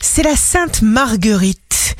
c'est la Sainte Marguerite.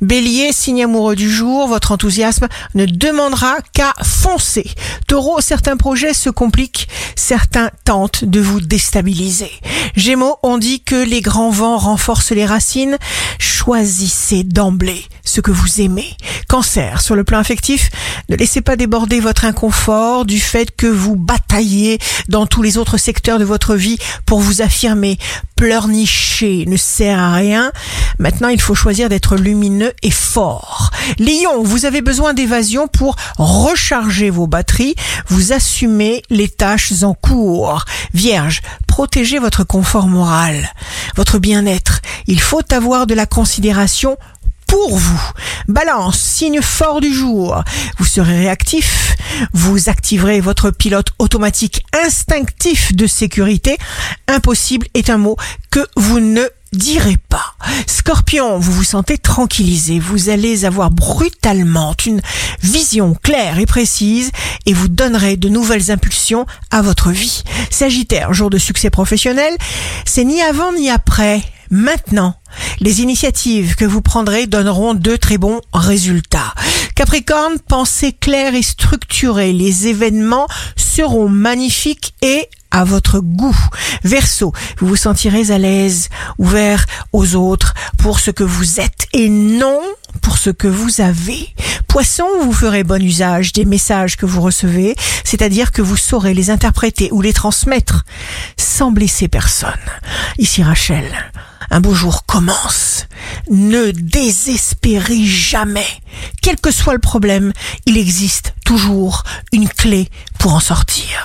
Bélier, signe amoureux du jour, votre enthousiasme ne demandera qu'à foncer. Taureau, certains projets se compliquent, certains tentent de vous déstabiliser. Gémeaux, on dit que les grands vents renforcent les racines. Choisissez d'emblée ce que vous aimez. Cancer, sur le plan affectif, ne laissez pas déborder votre inconfort du fait que vous bataillez dans tous les autres secteurs de votre vie pour vous affirmer. Pleurnicher ne sert à rien. Maintenant, il faut choisir d'être lumineux et fort. Lion, vous avez besoin d'évasion pour recharger vos batteries. Vous assumez les tâches en cours. Vierge, protégez votre confort moral, votre bien-être. Il faut avoir de la considération pour vous. Balance, signe fort du jour. Vous serez réactif, vous activerez votre pilote automatique instinctif de sécurité. Impossible est un mot que vous ne direz pas. Scorpion, vous vous sentez tranquillisé, vous allez avoir brutalement une vision claire et précise et vous donnerez de nouvelles impulsions à votre vie. Sagittaire, jour de succès professionnel, c'est ni avant ni après, maintenant. Les initiatives que vous prendrez donneront de très bons résultats. Capricorne, pensez clair et structuré. Les événements seront magnifiques et à votre goût. Verseau, vous vous sentirez à l'aise, ouvert aux autres pour ce que vous êtes et non pour ce que vous avez. Poisson, vous ferez bon usage des messages que vous recevez, c'est-à-dire que vous saurez les interpréter ou les transmettre sans blesser personne. Ici Rachel, un beau jour commence. Ne désespérez jamais. Quel que soit le problème, il existe toujours une clé pour en sortir.